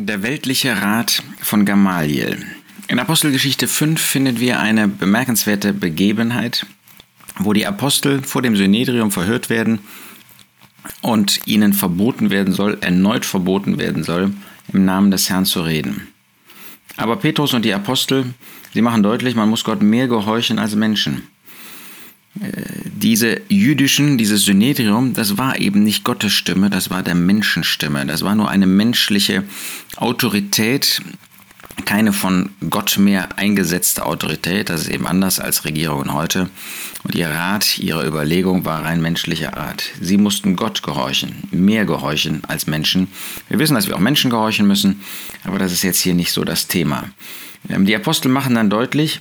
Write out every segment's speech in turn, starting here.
Der weltliche Rat von Gamaliel. In Apostelgeschichte 5 finden wir eine bemerkenswerte Begebenheit, wo die Apostel vor dem Synedrium verhört werden und ihnen verboten werden soll, erneut verboten werden soll, im Namen des Herrn zu reden. Aber Petrus und die Apostel, sie machen deutlich, man muss Gott mehr gehorchen als Menschen diese jüdischen, dieses Synedrium, das war eben nicht Gottes Stimme, das war der Menschenstimme. Das war nur eine menschliche Autorität, keine von Gott mehr eingesetzte Autorität. Das ist eben anders als Regierungen heute. Und ihr Rat, ihre Überlegung war rein menschlicher Art. Sie mussten Gott gehorchen, mehr gehorchen als Menschen. Wir wissen, dass wir auch Menschen gehorchen müssen, aber das ist jetzt hier nicht so das Thema. Ähm, die Apostel machen dann deutlich,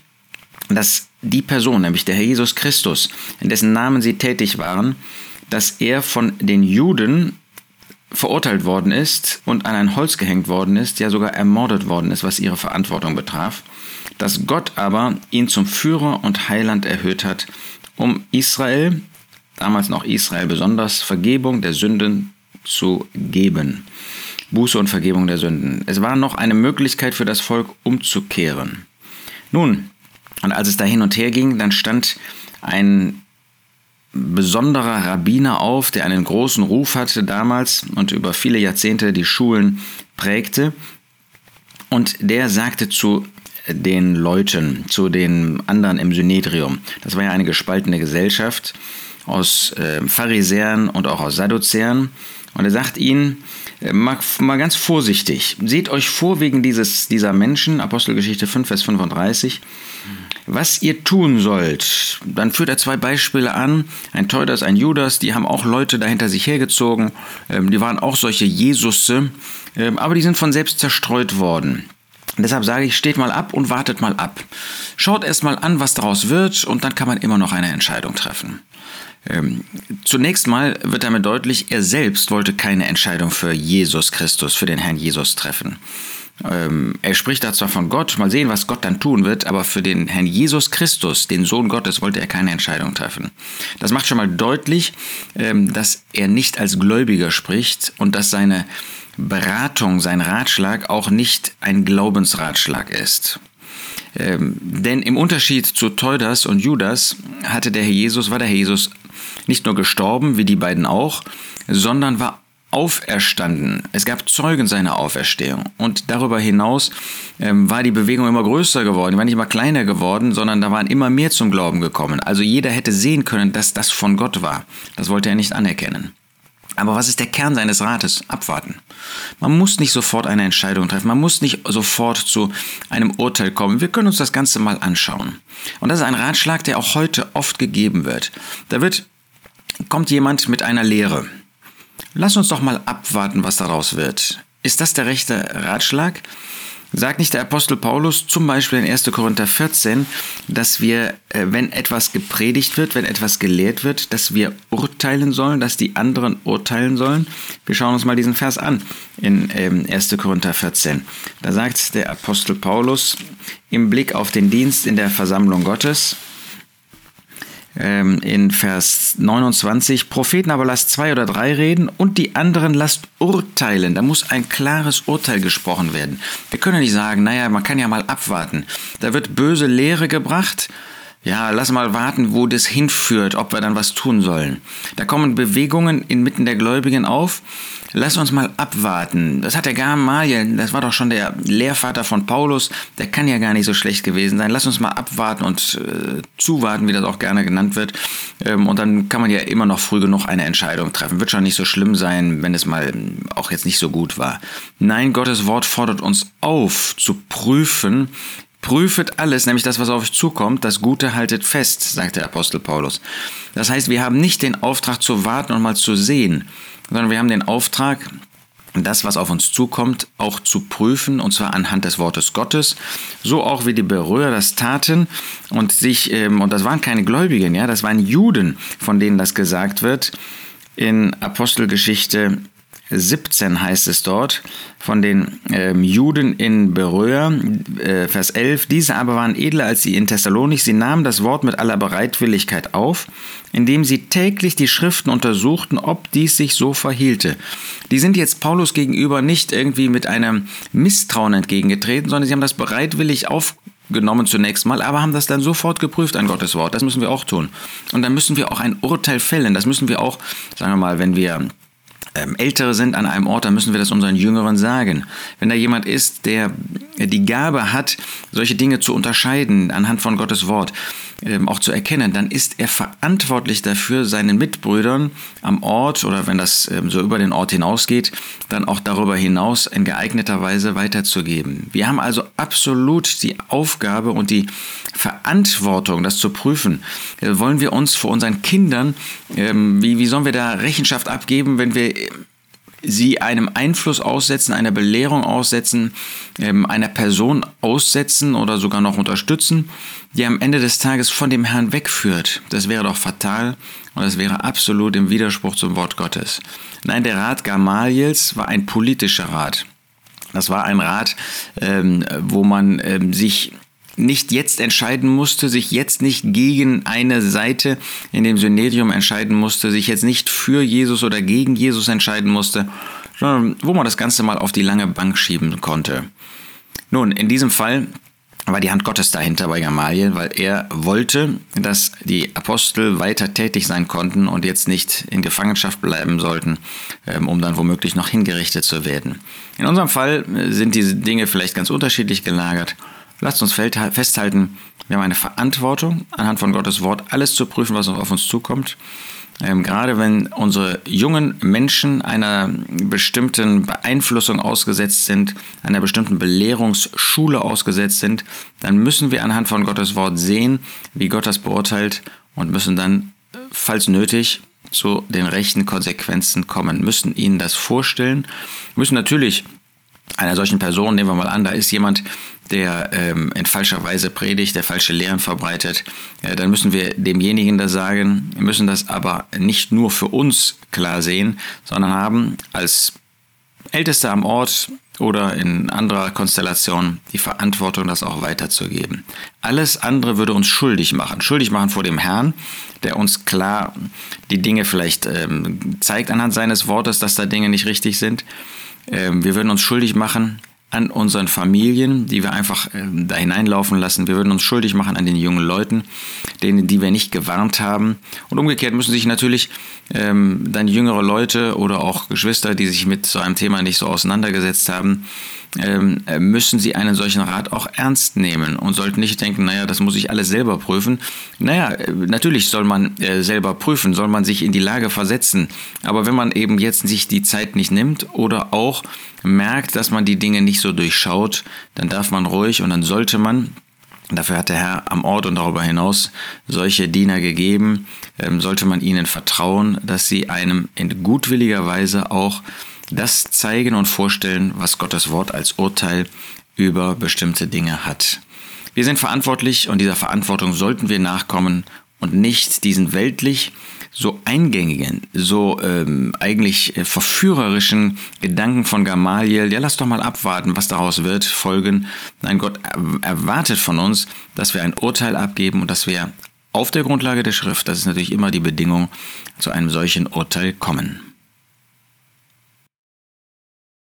dass die Person, nämlich der Herr Jesus Christus, in dessen Namen sie tätig waren, dass er von den Juden verurteilt worden ist und an ein Holz gehängt worden ist, ja sogar ermordet worden ist, was ihre Verantwortung betraf, dass Gott aber ihn zum Führer und Heiland erhöht hat, um Israel, damals noch Israel besonders, Vergebung der Sünden zu geben. Buße und Vergebung der Sünden. Es war noch eine Möglichkeit für das Volk umzukehren. Nun, und als es da hin und her ging, dann stand ein besonderer Rabbiner auf, der einen großen Ruf hatte damals und über viele Jahrzehnte die Schulen prägte. Und der sagte zu den Leuten, zu den anderen im Synedrium, das war ja eine gespaltene Gesellschaft aus äh, Pharisäern und auch aus Sadduzäern, und er sagt ihnen, äh, mal, mal ganz vorsichtig, seht euch vor wegen dieses, dieser Menschen, Apostelgeschichte 5, Vers 35, was ihr tun sollt. Dann führt er zwei Beispiele an. Ein Teudas, ein Judas, die haben auch Leute dahinter sich hergezogen. Ähm, die waren auch solche Jesusse, ähm, aber die sind von selbst zerstreut worden. Deshalb sage ich, steht mal ab und wartet mal ab. Schaut erst mal an, was daraus wird und dann kann man immer noch eine Entscheidung treffen. Ähm, zunächst mal wird damit deutlich, er selbst wollte keine Entscheidung für Jesus Christus, für den Herrn Jesus treffen. Ähm, er spricht da zwar von Gott, mal sehen, was Gott dann tun wird, aber für den Herrn Jesus Christus, den Sohn Gottes, wollte er keine Entscheidung treffen. Das macht schon mal deutlich, ähm, dass er nicht als Gläubiger spricht und dass seine Beratung, sein Ratschlag auch nicht ein Glaubensratschlag ist. Ähm, denn im Unterschied zu Teudas und Judas hatte der Herr Jesus, war der Herr Jesus nicht nur gestorben, wie die beiden auch, sondern war auferstanden. Es gab Zeugen seiner Auferstehung. Und darüber hinaus ähm, war die Bewegung immer größer geworden, die war nicht immer kleiner geworden, sondern da waren immer mehr zum Glauben gekommen. Also jeder hätte sehen können, dass das von Gott war. Das wollte er nicht anerkennen. Aber was ist der Kern seines Rates? Abwarten. Man muss nicht sofort eine Entscheidung treffen, man muss nicht sofort zu einem Urteil kommen. Wir können uns das Ganze mal anschauen. Und das ist ein Ratschlag, der auch heute oft gegeben wird. Da wird, kommt jemand mit einer Lehre. Lass uns doch mal abwarten, was daraus wird. Ist das der rechte Ratschlag? Sagt nicht der Apostel Paulus zum Beispiel in 1. Korinther 14, dass wir, äh, wenn etwas gepredigt wird, wenn etwas gelehrt wird, dass wir urteilen sollen, dass die anderen urteilen sollen? Wir schauen uns mal diesen Vers an in 1. Ähm, Korinther 14. Da sagt der Apostel Paulus im Blick auf den Dienst in der Versammlung Gottes, ähm, in Vers 29, Propheten aber lasst zwei oder drei reden und die anderen lasst urteilen. Da muss ein klares Urteil gesprochen werden. Wir können nicht sagen, naja, man kann ja mal abwarten. Da wird böse Lehre gebracht. Ja, lass mal warten, wo das hinführt, ob wir dann was tun sollen. Da kommen Bewegungen inmitten der Gläubigen auf Lass uns mal abwarten. Das hat der Gamaliel, das war doch schon der Lehrvater von Paulus, der kann ja gar nicht so schlecht gewesen sein. Lass uns mal abwarten und äh, zuwarten, wie das auch gerne genannt wird. Ähm, und dann kann man ja immer noch früh genug eine Entscheidung treffen. Wird schon nicht so schlimm sein, wenn es mal auch jetzt nicht so gut war. Nein, Gottes Wort fordert uns auf, zu prüfen, Prüfet alles, nämlich das, was auf euch zukommt, das Gute haltet fest, sagt der Apostel Paulus. Das heißt, wir haben nicht den Auftrag zu warten und mal zu sehen, sondern wir haben den Auftrag, das, was auf uns zukommt, auch zu prüfen, und zwar anhand des Wortes Gottes, so auch wie die Berührer das taten und sich, ähm, und das waren keine Gläubigen, ja, das waren Juden, von denen das gesagt wird, in Apostelgeschichte 17 heißt es dort von den ähm, Juden in Beröa, äh, Vers 11, diese aber waren edler als sie in Thessalonik, sie nahmen das Wort mit aller Bereitwilligkeit auf, indem sie täglich die Schriften untersuchten, ob dies sich so verhielte. Die sind jetzt Paulus gegenüber nicht irgendwie mit einem Misstrauen entgegengetreten, sondern sie haben das bereitwillig aufgenommen zunächst mal, aber haben das dann sofort geprüft an Gottes Wort. Das müssen wir auch tun. Und dann müssen wir auch ein Urteil fällen. Das müssen wir auch, sagen wir mal, wenn wir Ältere sind an einem Ort, dann müssen wir das unseren Jüngeren sagen. Wenn da jemand ist, der die Gabe hat, solche Dinge zu unterscheiden anhand von Gottes Wort, ähm, auch zu erkennen, dann ist er verantwortlich dafür, seinen Mitbrüdern am Ort oder wenn das ähm, so über den Ort hinausgeht, dann auch darüber hinaus in geeigneter Weise weiterzugeben. Wir haben also absolut die Aufgabe und die Verantwortung, das zu prüfen. Äh, wollen wir uns vor unseren Kindern, ähm, wie sollen wir da Rechenschaft abgeben, wenn wir sie einem Einfluss aussetzen, einer Belehrung aussetzen, ähm, einer Person aussetzen oder sogar noch unterstützen, die am Ende des Tages von dem Herrn wegführt. Das wäre doch fatal und das wäre absolut im Widerspruch zum Wort Gottes. Nein, der Rat Gamaliels war ein politischer Rat. Das war ein Rat, ähm, wo man ähm, sich nicht jetzt entscheiden musste, sich jetzt nicht gegen eine Seite in dem Synedium entscheiden musste, sich jetzt nicht für Jesus oder gegen Jesus entscheiden musste, sondern wo man das Ganze mal auf die lange Bank schieben konnte. Nun, in diesem Fall war die Hand Gottes dahinter bei Gamaliel, weil er wollte, dass die Apostel weiter tätig sein konnten und jetzt nicht in Gefangenschaft bleiben sollten, ähm, um dann womöglich noch hingerichtet zu werden. In unserem Fall äh, sind diese Dinge vielleicht ganz unterschiedlich gelagert. Lasst uns festhalten, wir haben eine Verantwortung, anhand von Gottes Wort alles zu prüfen, was auf uns zukommt. Ähm, gerade wenn unsere jungen Menschen einer bestimmten Beeinflussung ausgesetzt sind, einer bestimmten Belehrungsschule ausgesetzt sind, dann müssen wir anhand von Gottes Wort sehen, wie Gott das beurteilt und müssen dann, falls nötig, zu den rechten Konsequenzen kommen, müssen ihnen das vorstellen, müssen natürlich einer solchen Person, nehmen wir mal an, da ist jemand, der ähm, in falscher Weise predigt, der falsche Lehren verbreitet, äh, dann müssen wir demjenigen das sagen, müssen das aber nicht nur für uns klar sehen, sondern haben als Ältester am Ort oder in anderer Konstellation die Verantwortung, das auch weiterzugeben. Alles andere würde uns schuldig machen. Schuldig machen vor dem Herrn, der uns klar die Dinge vielleicht ähm, zeigt anhand seines Wortes, dass da Dinge nicht richtig sind. Ähm, wir würden uns schuldig machen an unseren Familien, die wir einfach äh, da hineinlaufen lassen. Wir würden uns schuldig machen an den jungen Leuten, denen, die wir nicht gewarnt haben. Und umgekehrt müssen sich natürlich ähm, dann jüngere Leute oder auch Geschwister, die sich mit so einem Thema nicht so auseinandergesetzt haben, ähm, äh, müssen sie einen solchen Rat auch ernst nehmen und sollten nicht denken, naja, das muss ich alles selber prüfen. Naja, äh, natürlich soll man äh, selber prüfen, soll man sich in die Lage versetzen. Aber wenn man eben jetzt sich die Zeit nicht nimmt oder auch merkt, dass man die Dinge nicht so durchschaut, dann darf man ruhig und dann sollte man Dafür hat der Herr am Ort und darüber hinaus solche Diener gegeben. Ähm, sollte man ihnen vertrauen, dass sie einem in gutwilliger Weise auch das zeigen und vorstellen, was Gottes Wort als Urteil über bestimmte Dinge hat. Wir sind verantwortlich und dieser Verantwortung sollten wir nachkommen und nicht diesen weltlich so eingängigen, so ähm, eigentlich äh, verführerischen Gedanken von Gamaliel, ja lass doch mal abwarten, was daraus wird, folgen. Nein, Gott erwartet von uns, dass wir ein Urteil abgeben und dass wir auf der Grundlage der Schrift, das ist natürlich immer die Bedingung, zu einem solchen Urteil kommen.